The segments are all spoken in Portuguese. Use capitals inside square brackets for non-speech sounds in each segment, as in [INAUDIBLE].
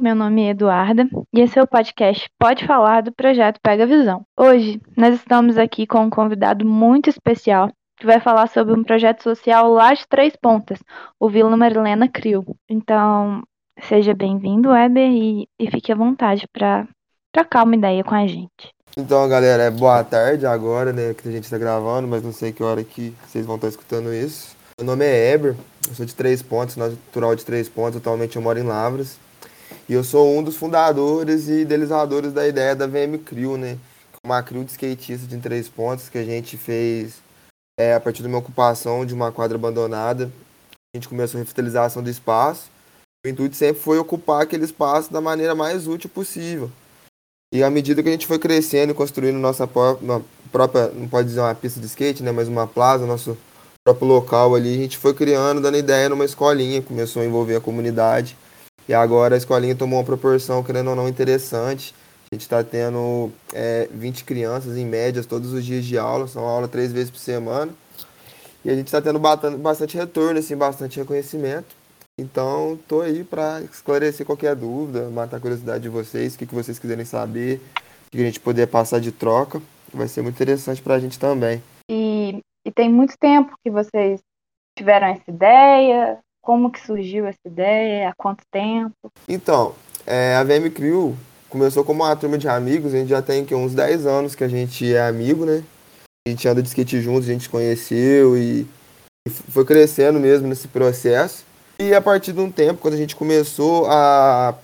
meu nome é Eduarda e esse é o podcast Pode Falar do projeto Pega Visão. Hoje nós estamos aqui com um convidado muito especial que vai falar sobre um projeto social lá de Três Pontas, o Vila Marilena Crio. Então, seja bem-vindo, Weber, e, e fique à vontade para trocar uma ideia com a gente. Então, galera, é boa tarde agora, né, que a gente está gravando, mas não sei que hora que vocês vão estar escutando isso. Meu nome é Eber, eu sou de Três Pontos, natural de Três Pontos, atualmente eu moro em Lavras. E eu sou um dos fundadores e idealizadores da ideia da VM Crew, né? Uma crew de skatistas de Três Pontos que a gente fez é, a partir de uma ocupação de uma quadra abandonada. A gente começou a revitalização do espaço. O intuito sempre foi ocupar aquele espaço da maneira mais útil possível. E à medida que a gente foi crescendo e construindo nossa própria, não pode dizer uma pista de skate, né, mas uma plaza, nosso próprio local ali, a gente foi criando, dando ideia numa escolinha, começou a envolver a comunidade. E agora a escolinha tomou uma proporção, querendo ou não, interessante. A gente está tendo é, 20 crianças em média todos os dias de aula, são aula três vezes por semana. E a gente está tendo bastante retorno, assim, bastante reconhecimento. Então, estou aí para esclarecer qualquer dúvida, matar a curiosidade de vocês, o que, que vocês quiserem saber, o que a gente poder passar de troca. Vai ser muito interessante para a gente também. E, e tem muito tempo que vocês tiveram essa ideia? Como que surgiu essa ideia? Há quanto tempo? Então, é, a VM Crew começou como uma turma de amigos. A gente já tem que, uns 10 anos que a gente é amigo, né? A gente anda de skate juntos, a gente conheceu e, e foi crescendo mesmo nesse processo. E a partir de um tempo, quando a gente começou a,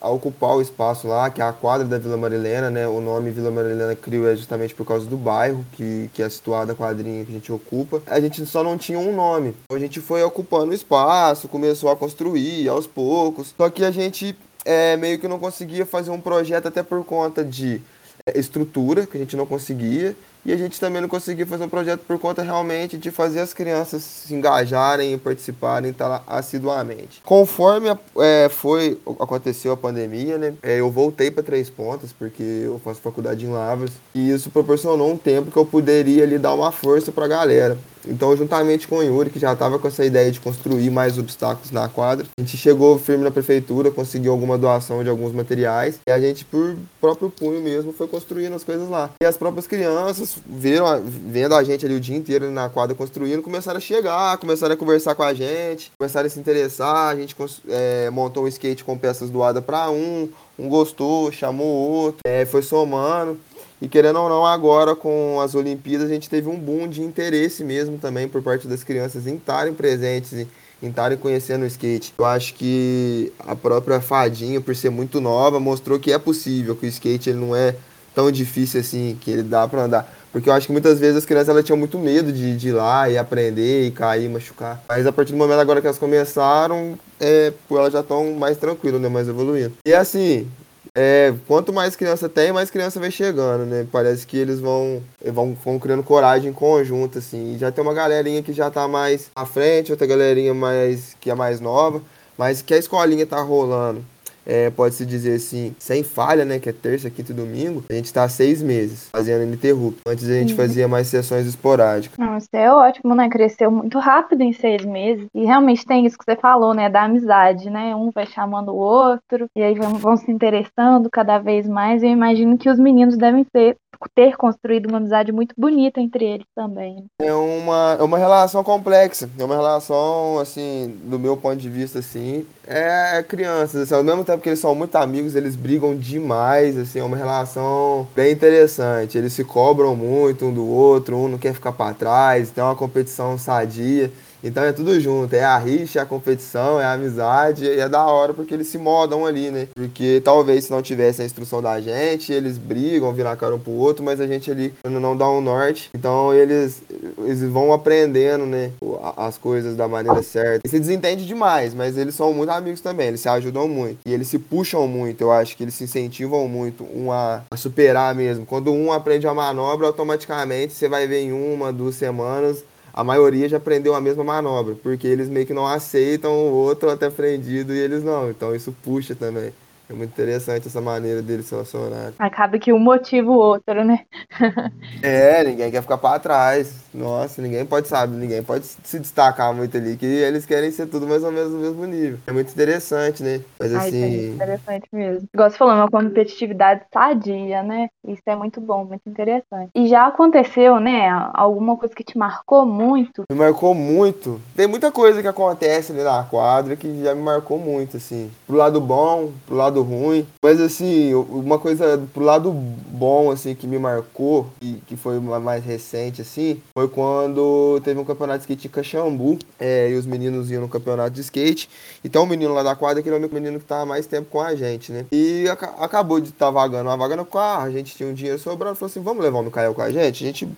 a ocupar o espaço lá, que é a quadra da Vila Marilena, né? O nome Vila Marilena Crio é justamente por causa do bairro que, que é situada a quadrinha que a gente ocupa. A gente só não tinha um nome. A gente foi ocupando o espaço, começou a construir aos poucos. Só que a gente é, meio que não conseguia fazer um projeto até por conta de é, estrutura, que a gente não conseguia, e a gente também não conseguia fazer um projeto por conta realmente de fazer as crianças se engajarem e participarem tá, assiduamente. Conforme é, foi aconteceu a pandemia, né, é, eu voltei para Três Pontas, porque eu faço faculdade em Lavras, e isso proporcionou um tempo que eu poderia ali dar uma força para a galera. Então, juntamente com o Yuri, que já estava com essa ideia de construir mais obstáculos na quadra, a gente chegou firme na prefeitura, conseguiu alguma doação de alguns materiais, e a gente, por próprio punho mesmo, foi construindo as coisas lá. E as próprias crianças viram, vendo a gente ali o dia inteiro na quadra construindo, começaram a chegar, começaram a conversar com a gente, começaram a se interessar, a gente é, montou um skate com peças doadas para um, um gostou, chamou outro, é, foi somando. E querendo ou não, agora com as Olimpíadas, a gente teve um boom de interesse mesmo também por parte das crianças em estarem presentes, em, estarem conhecendo o skate. Eu acho que a própria Fadinha, por ser muito nova, mostrou que é possível, que o skate ele não é tão difícil assim, que ele dá para andar. Porque eu acho que muitas vezes as crianças elas tinham muito medo de, de ir lá e aprender e cair, machucar. Mas a partir do momento agora que elas começaram, é, elas já estão mais tranquilas, né? Mais evoluindo. E assim, é, quanto mais criança tem, mais criança vai chegando, né? Parece que eles vão, vão, vão criando coragem em conjunto, assim. E já tem uma galerinha que já tá mais à frente, outra galerinha mais que é mais nova, mas que a escolinha tá rolando é, pode-se dizer assim, sem falha, né? Que é terça, quinta e domingo, a gente está há seis meses fazendo ininterrupto. Antes a gente uhum. fazia mais sessões esporádicas. Não, isso é ótimo, né? Cresceu muito rápido em seis meses. E realmente tem isso que você falou, né? Da amizade, né? Um vai chamando o outro, e aí vão, vão se interessando cada vez mais. Eu imagino que os meninos devem ter ter construído uma amizade muito bonita entre eles também. É uma, é uma relação complexa, é uma relação, assim, do meu ponto de vista, assim, é crianças, assim, ao mesmo tempo que eles são muito amigos, eles brigam demais, assim, é uma relação bem interessante, eles se cobram muito um do outro, um não quer ficar para trás, tem uma competição sadia, então é tudo junto, é a rixa, é a competição, é a amizade, e é da hora porque eles se modam ali, né? Porque talvez se não tivesse a instrução da gente, eles brigam, viram a cara um pro outro, mas a gente ali não dá um norte. Então eles, eles vão aprendendo, né? As coisas da maneira certa. E se desentende demais, mas eles são muito amigos também, eles se ajudam muito. E eles se puxam muito, eu acho que eles se incentivam muito um a, a superar mesmo. Quando um aprende a manobra, automaticamente você vai ver em uma, duas semanas a maioria já aprendeu a mesma manobra, porque eles meio que não aceitam o outro até aprendido e eles não. Então isso puxa também. É muito interessante essa maneira dele se relacionar. Acaba que um motiva o outro, né? [LAUGHS] é, ninguém quer ficar para trás. Nossa, ninguém pode saber, ninguém pode se destacar muito ali, que eles querem ser tudo mais ou menos no mesmo nível. É muito interessante, né? Mas Ai, assim. É interessante mesmo. Igual você falou, uma competitividade sadia, né? Isso é muito bom, muito interessante. E já aconteceu, né? Alguma coisa que te marcou muito? Me marcou muito. Tem muita coisa que acontece ali na quadra que já me marcou muito, assim. Pro lado bom, pro lado ruim. Mas assim, uma coisa pro lado bom, assim, que me marcou, e que foi mais recente, assim, foi quando teve um campeonato de skate em Caxambu. É, e os meninos iam no campeonato de skate. Então o menino lá da quadra, que era o menino que tava mais tempo com a gente, né? E ac acabou de estar tá vagando uma vaga no carro, a gente tinha um dinheiro sobrando, falou assim, vamos levar o Mikael com a gente? A gente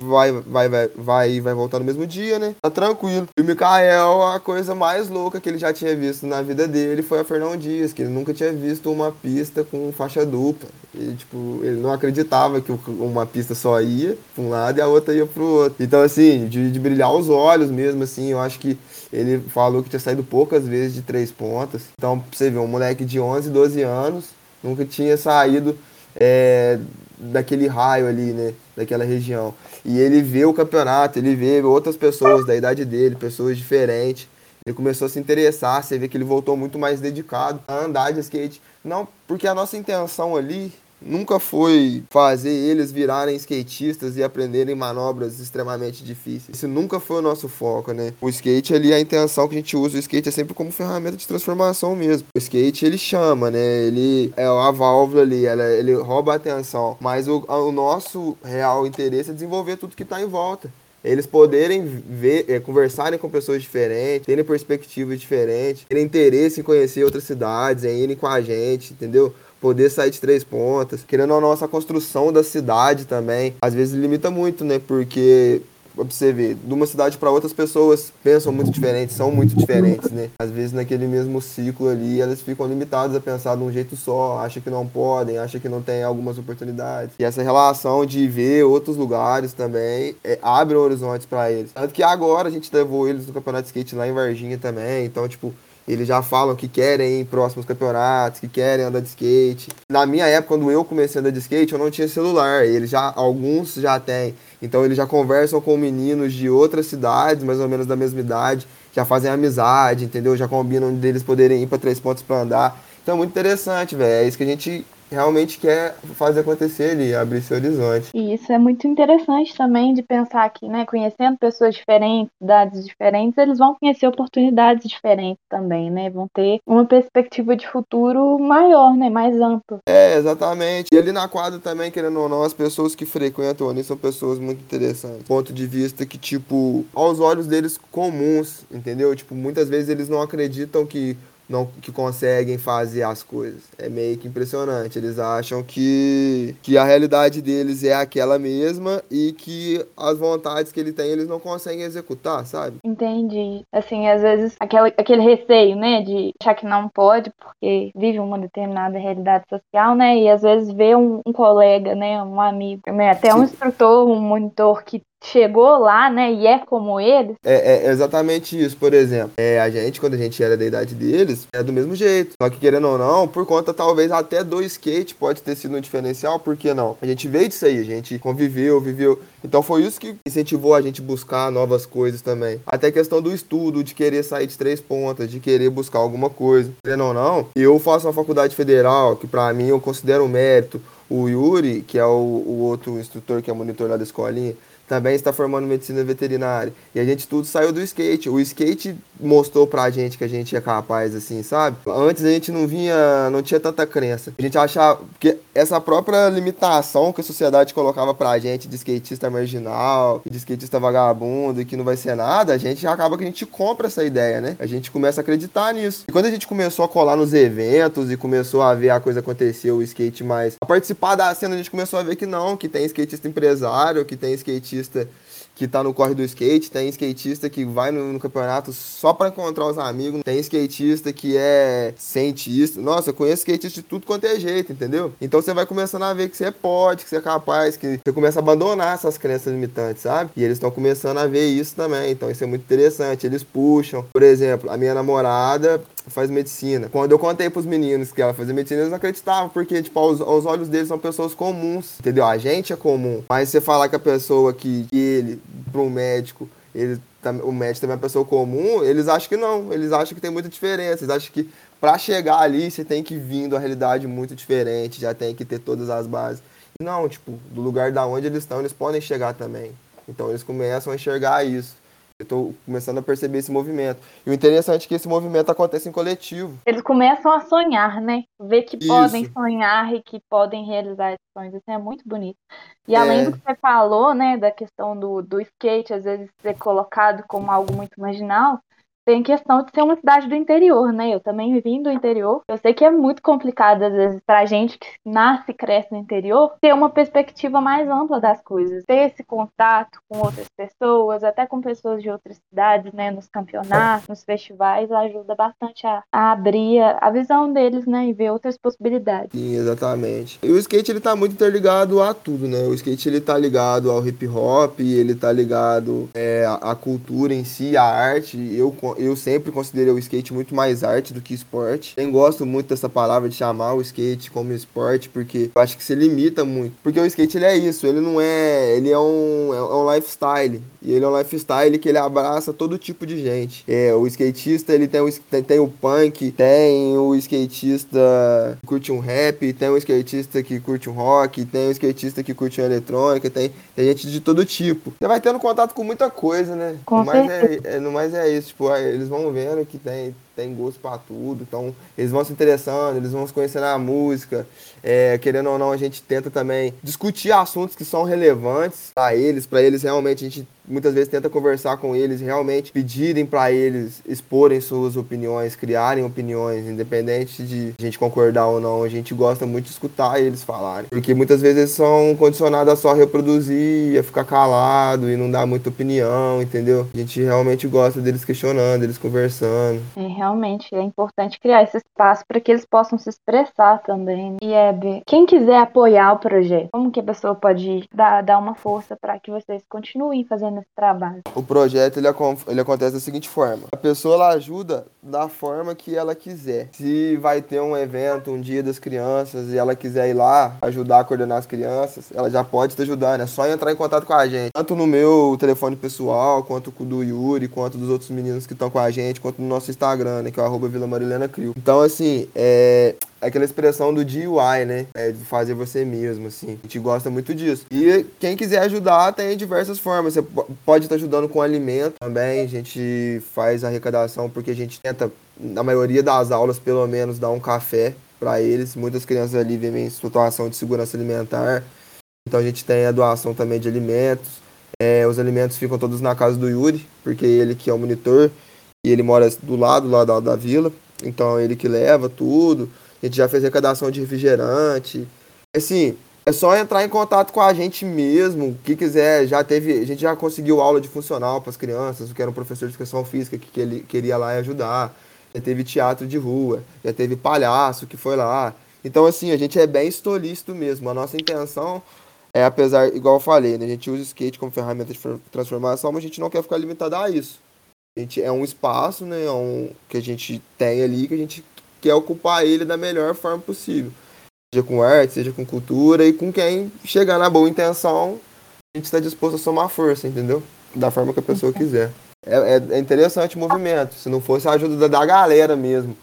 vai, vai, vai, vai, vai voltar no mesmo dia, né? Tá tranquilo. E o Mikael, a coisa mais louca que ele já tinha visto na vida dele foi a Fernão Dias, que ele nunca tinha visto uma pista com faixa dupla. E, tipo, ele não acreditava que uma pista só ia pra um lado e a outra ia pro outro. Então, assim, de, de brilhar os olhos mesmo, assim, eu acho que ele falou que tinha saído poucas vezes de três pontas. Então, pra você ver, um moleque de 11, 12 anos, nunca tinha saído é, daquele raio ali, né? Daquela região. E ele vê o campeonato, ele vê outras pessoas da idade dele, pessoas diferentes. Ele começou a se interessar, você vê que ele voltou muito mais dedicado a andar de skate. Não, porque a nossa intenção ali nunca foi fazer eles virarem skatistas e aprenderem manobras extremamente difíceis. Isso nunca foi o nosso foco, né? O skate ali, a intenção que a gente usa o skate é sempre como ferramenta de transformação mesmo. O skate ele chama, né? Ele é a válvula ali, ela, ele rouba a atenção. Mas o, o nosso real interesse é desenvolver tudo que está em volta eles poderem ver, é, conversarem com pessoas diferentes, terem perspectivas diferentes, terem interesse em conhecer outras cidades, em irem com a gente, entendeu? Poder sair de três pontas. Querendo ou não, essa construção da cidade também, às vezes limita muito, né? Porque pra você ver, de uma cidade para outras pessoas pensam muito diferentes, são muito diferentes, né? Às vezes naquele mesmo ciclo ali, elas ficam limitadas a pensar de um jeito só, acham que não podem, acham que não tem algumas oportunidades. E essa relação de ver outros lugares também é, abre horizontes para eles. Tanto que agora a gente levou eles no campeonato de skate lá em Varginha também, então, tipo, eles já falam que querem ir próximos campeonatos, que querem andar de skate. Na minha época, quando eu comecei a andar de skate, eu não tinha celular. Eles já, alguns já têm. Então eles já conversam com meninos de outras cidades, mais ou menos da mesma idade, já fazem amizade, entendeu? Já combinam deles poderem ir para três pontos para andar. Então é muito interessante, velho. É isso que a gente realmente quer fazer acontecer ali, abrir esse horizonte. E isso é muito interessante também de pensar que, né, conhecendo pessoas diferentes, cidades diferentes, eles vão conhecer oportunidades diferentes também, né? Vão ter uma perspectiva de futuro maior, né, mais ampla. É, exatamente. E ali na quadra também, querendo ou não, as pessoas que frequentam ali são pessoas muito interessantes. Ponto de vista que, tipo, aos olhos deles comuns, entendeu? Tipo, muitas vezes eles não acreditam que não que conseguem fazer as coisas. É meio que impressionante. Eles acham que, que a realidade deles é aquela mesma e que as vontades que ele tem eles não conseguem executar, sabe? Entendi. Assim, às vezes aquela, aquele receio, né, de achar que não pode porque vive uma determinada realidade social, né, e às vezes vê um, um colega, né, um amigo, né, até Sim. um instrutor, um monitor que chegou lá, né, e é como eles. É, é exatamente isso, por exemplo. É, a gente, quando a gente era da idade deles, é do mesmo jeito. Só que querendo ou não, por conta talvez até do skate pode ter sido um diferencial, por que não? A gente veio disso aí, a gente conviveu, viveu. Então foi isso que incentivou a gente buscar novas coisas também. Até a questão do estudo, de querer sair de três pontas, de querer buscar alguma coisa. Querendo ou não, eu faço uma faculdade federal, que para mim eu considero um mérito. O Yuri, que é o, o outro instrutor que é monitor lá da escolinha, também está formando medicina veterinária. E a gente tudo saiu do skate. O skate mostrou pra gente que a gente é capaz, assim, sabe? Antes a gente não vinha, não tinha tanta crença. A gente achava que essa própria limitação que a sociedade colocava pra gente de skatista marginal, de skatista vagabundo e que não vai ser nada, a gente acaba que a gente compra essa ideia, né? A gente começa a acreditar nisso. E quando a gente começou a colar nos eventos e começou a ver a coisa acontecer, o skate mais. a participar da cena, a gente começou a ver que não, que tem skatista empresário, que tem skatista skatista que tá no corre do skate, tem skatista que vai no, no campeonato só para encontrar os amigos, tem skatista que é cientista. Nossa, eu conheço skatista de tudo quanto é jeito, entendeu? Então você vai começando a ver que você pode, que você é capaz, que você começa a abandonar essas crenças limitantes, sabe? E eles estão começando a ver isso também, então isso é muito interessante. Eles puxam, por exemplo, a minha namorada, faz medicina. Quando eu contei pros meninos que ela fazia medicina, eles não acreditavam, porque, tipo, aos, aos olhos deles são pessoas comuns, entendeu? A gente é comum. Mas você falar que a pessoa que, que ele, para um médico, ele, o médico também é uma pessoa comum, eles acham que não. Eles acham que tem muita diferença. Eles acham que para chegar ali você tem que vir de uma realidade muito diferente, já tem que ter todas as bases. Não, tipo, do lugar da onde eles estão, eles podem chegar também. Então eles começam a enxergar isso. Eu estou começando a perceber esse movimento. E o interessante é que esse movimento acontece em coletivo. Eles começam a sonhar, né? Ver que Isso. podem sonhar e que podem realizar esses sonhos. Isso é muito bonito. E além é... do que você falou, né, da questão do, do skate, às vezes ser colocado como algo muito marginal, tem questão de ser uma cidade do interior, né? Eu também vim do interior. Eu sei que é muito complicado, às vezes, pra gente que nasce e cresce no interior, ter uma perspectiva mais ampla das coisas. Ter esse contato com outras pessoas, até com pessoas de outras cidades, né? Nos campeonatos, nos festivais, ajuda bastante a, a abrir a visão deles, né? E ver outras possibilidades. Sim, exatamente. E o skate, ele tá muito interligado a tudo, né? O skate, ele tá ligado ao hip hop, ele tá ligado é, à cultura em si, à arte. Eu eu sempre considerei o skate muito mais arte do que esporte. Nem gosto muito dessa palavra de chamar o skate como esporte, porque eu acho que se limita muito. Porque o skate ele é isso, ele não é. Ele é um, é um lifestyle. E ele é um lifestyle que ele abraça todo tipo de gente. É, o skatista ele tem o, tem, tem o punk, tem o skatista que curte um rap, tem o skatista que curte um rock, tem o skatista que curte uma eletrônica, tem, tem gente de todo tipo. Você vai tendo contato com muita coisa, né? Com no mais é, é, no mais é isso, tipo, eles vão vendo que tem, tem gosto para tudo, então eles vão se interessando, eles vão se conhecendo a música, é, querendo ou não, a gente tenta também discutir assuntos que são relevantes para eles, para eles realmente a gente muitas vezes tenta conversar com eles, realmente pedirem para eles exporem suas opiniões, criarem opiniões, independente de a gente concordar ou não, a gente gosta muito de escutar eles falarem, porque muitas vezes são condicionados a só reproduzir, a ficar calado e não dar muita opinião, entendeu? A gente realmente gosta deles questionando, eles conversando. É, realmente é importante criar esse espaço para que eles possam se expressar também. E é, quem quiser apoiar o projeto, como que a pessoa pode dar, dar uma força para que vocês continuem fazendo esse trabalho? O projeto ele, ele acontece da seguinte forma: a pessoa ela ajuda da forma que ela quiser. Se vai ter um evento, um dia das crianças e ela quiser ir lá ajudar a coordenar as crianças, ela já pode te ajudando. É só entrar em contato com a gente, tanto no meu telefone pessoal, quanto com o do Yuri, quanto dos outros meninos que estão com a gente, quanto no nosso Instagram, né, que é o arroba Vila Marilena Crio. Então, assim, é, aquela expressão do DIY, né? É de fazer você mesmo, assim. A gente gosta muito disso. E quem quiser ajudar tem diversas formas. Você pode estar ajudando com alimento também. A gente faz arrecadação porque a gente tenta, na maioria das aulas, pelo menos, dar um café para eles. Muitas crianças ali vivem em situação de segurança alimentar. Então a gente tem a doação também de alimentos. É, os alimentos ficam todos na casa do Yuri, porque ele que é o monitor e ele mora do lado lá da, da vila. Então ele que leva tudo a gente já fez arrecadação de refrigerante. Assim, é só entrar em contato com a gente mesmo. que quiser, já teve. A gente já conseguiu aula de funcional para as crianças, que era um professor de educação física que, que ele queria lá e ajudar. Já teve teatro de rua, já teve palhaço que foi lá. Então, assim, a gente é bem estolícito mesmo. A nossa intenção é, apesar, igual eu falei, né, a gente usa o skate como ferramenta de transformação, mas a gente não quer ficar limitado a isso. A gente é um espaço, né, é um, que a gente tem ali, que a gente quer ocupar ele da melhor forma possível. Seja com arte, seja com cultura e com quem chegar na boa intenção, a gente está disposto a somar força, entendeu? Da forma que a pessoa quiser. É, é, é interessante o movimento. Se não fosse a ajuda da galera mesmo,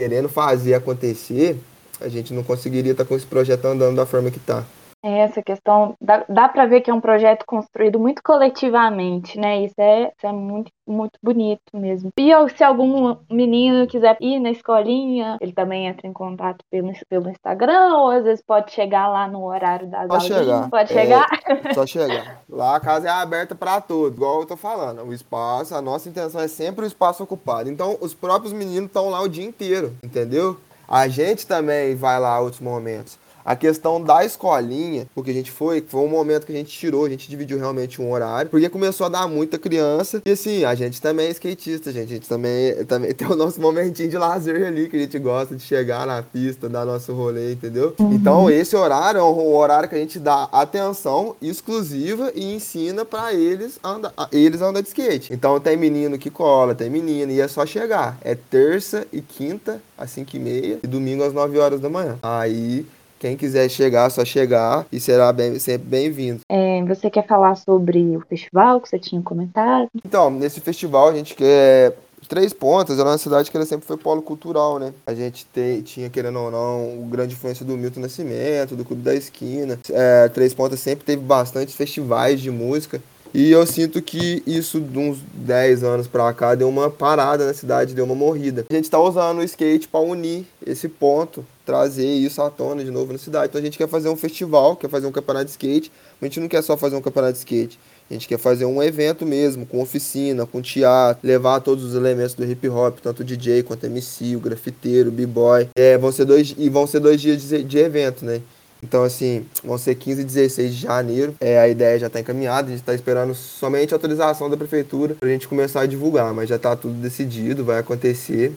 querendo fazer acontecer, a gente não conseguiria estar tá com esse projeto andando da forma que está. É, essa questão, dá, dá para ver que é um projeto construído muito coletivamente, né? Isso é, isso é muito, muito bonito mesmo. E se algum menino quiser ir na escolinha, ele também entra em contato pelo, pelo Instagram, ou às vezes pode chegar lá no horário das pode Chegar. Pode chegar? É, só chegar. Lá a casa é aberta para todos, igual eu tô falando. O espaço, a nossa intenção é sempre o espaço ocupado. Então, os próprios meninos estão lá o dia inteiro, entendeu? A gente também vai lá outros momentos. A questão da escolinha, porque a gente foi, foi um momento que a gente tirou, a gente dividiu realmente um horário, porque começou a dar muita criança. E assim, a gente também é skatista, gente. A gente também, também tem o nosso momentinho de lazer ali, que a gente gosta de chegar na pista, dar nosso rolê, entendeu? Uhum. Então, esse horário é um horário que a gente dá atenção exclusiva e ensina para eles andar, eles andar de skate. Então, tem menino que cola, tem menina, e é só chegar. É terça e quinta, às 5 e meia, e domingo às 9 horas da manhã. Aí quem quiser chegar, só chegar e será bem, sempre bem-vindo. É, você quer falar sobre o festival que você tinha comentado? Então, nesse festival a gente quer Três Pontas era uma cidade que ela sempre foi polo cultural, né? A gente te, tinha, querendo ou não, grande influência do Milton Nascimento, do Clube da Esquina. É, Três Pontas sempre teve bastante festivais de música. E eu sinto que isso, de uns 10 anos pra cá, deu uma parada na cidade, deu uma morrida. A gente tá usando o skate para unir esse ponto, trazer isso à tona de novo na cidade. Então a gente quer fazer um festival, quer fazer um campeonato de skate, mas a gente não quer só fazer um campeonato de skate. A gente quer fazer um evento mesmo, com oficina, com teatro, levar todos os elementos do hip hop, tanto o DJ quanto o MC, o grafiteiro, o b-boy. É, vão ser dois, e vão ser dois dias de, de evento, né? Então, assim, vão ser 15 e 16 de janeiro. É, a ideia já está encaminhada, a gente está esperando somente a autorização da prefeitura para a gente começar a divulgar, mas já está tudo decidido, vai acontecer.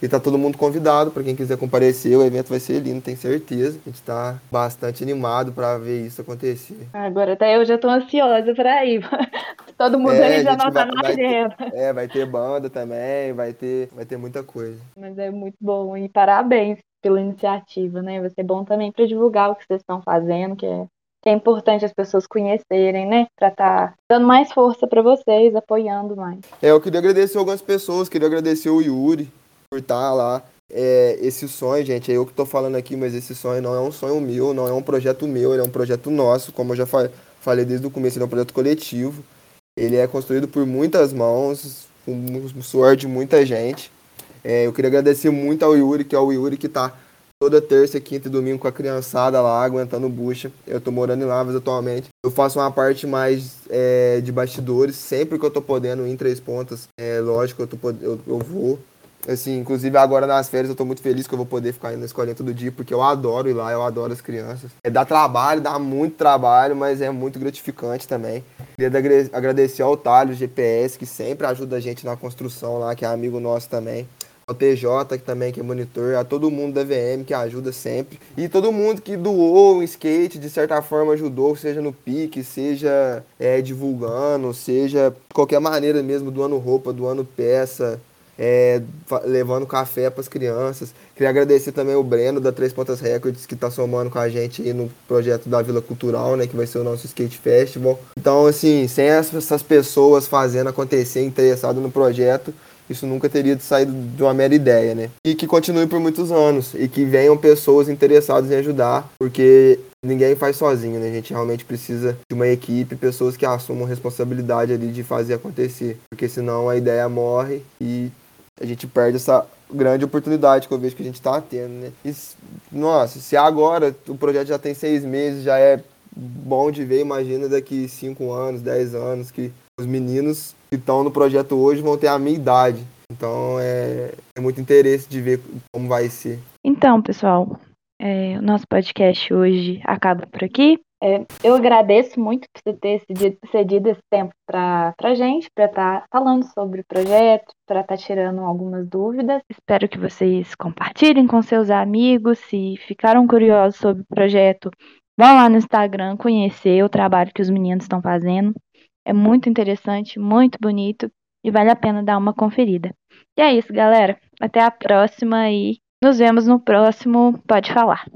E tá todo mundo convidado para quem quiser comparecer. O evento vai ser lindo, tenho certeza. A gente está bastante animado para ver isso acontecer. Agora até eu já estou ansiosa para ir. [LAUGHS] todo mundo é, ali já não tá na agenda. É, vai ter banda também, vai ter, vai ter muita coisa. Mas é muito bom e parabéns pela iniciativa, né? Vai ser bom também para divulgar o que vocês estão fazendo, que é, que é importante as pessoas conhecerem, né? Para estar tá dando mais força para vocês, apoiando mais. É, eu queria agradecer algumas pessoas, queria agradecer o Yuri por estar tá lá. É, esse sonho, gente, é eu que estou falando aqui, mas esse sonho não é um sonho meu, não é um projeto meu, ele é um projeto nosso, como eu já falei desde o começo, ele é um projeto coletivo. Ele é construído por muitas mãos, com o suor de muita gente. É, eu queria agradecer muito ao Yuri, que é o Yuri que está toda terça, quinta e domingo com a criançada lá, aguentando bucha. Eu tô morando em Lavras atualmente. Eu faço uma parte mais é, de bastidores, sempre que eu tô podendo, em Três Pontas. É lógico, eu, tô, eu, eu vou. Assim, inclusive agora nas férias eu tô muito feliz que eu vou poder ficar indo na escolinha todo dia, porque eu adoro ir lá, eu adoro as crianças. É, dá trabalho, dá muito trabalho, mas é muito gratificante também. Queria agradecer ao Talho GPS, que sempre ajuda a gente na construção lá, que é amigo nosso também ao TJ, que também que é monitor, a todo mundo da VM que ajuda sempre. E todo mundo que doou o skate, de certa forma ajudou, seja no pique, seja é, divulgando, seja qualquer maneira mesmo, doando roupa, doando peça, é, levando café para as crianças. Queria agradecer também o Breno da Três Pontas Records, que está somando com a gente aí no projeto da Vila Cultural, né, que vai ser o nosso Skate Festival. Então, assim, sem essas pessoas fazendo acontecer, interessado no projeto, isso nunca teria saído de uma mera ideia, né? E que continue por muitos anos e que venham pessoas interessadas em ajudar, porque ninguém faz sozinho, né? A gente realmente precisa de uma equipe, pessoas que assumam responsabilidade ali de fazer acontecer, porque senão a ideia morre e a gente perde essa grande oportunidade que eu vejo que a gente está tendo, né? E, nossa, se agora o projeto já tem seis meses, já é bom de ver, imagina daqui cinco anos, dez anos, que os meninos que estão no projeto hoje vão ter a minha idade. Então é, é muito interesse de ver como vai ser. Então, pessoal, é, o nosso podcast hoje acaba por aqui. É, eu agradeço muito por você ter cedido esse tempo para a gente, para estar tá falando sobre o projeto, para estar tá tirando algumas dúvidas. Espero que vocês compartilhem com seus amigos. Se ficaram curiosos sobre o projeto, vão lá no Instagram conhecer o trabalho que os meninos estão fazendo. É muito interessante, muito bonito e vale a pena dar uma conferida. E é isso, galera. Até a próxima e nos vemos no próximo Pode Falar.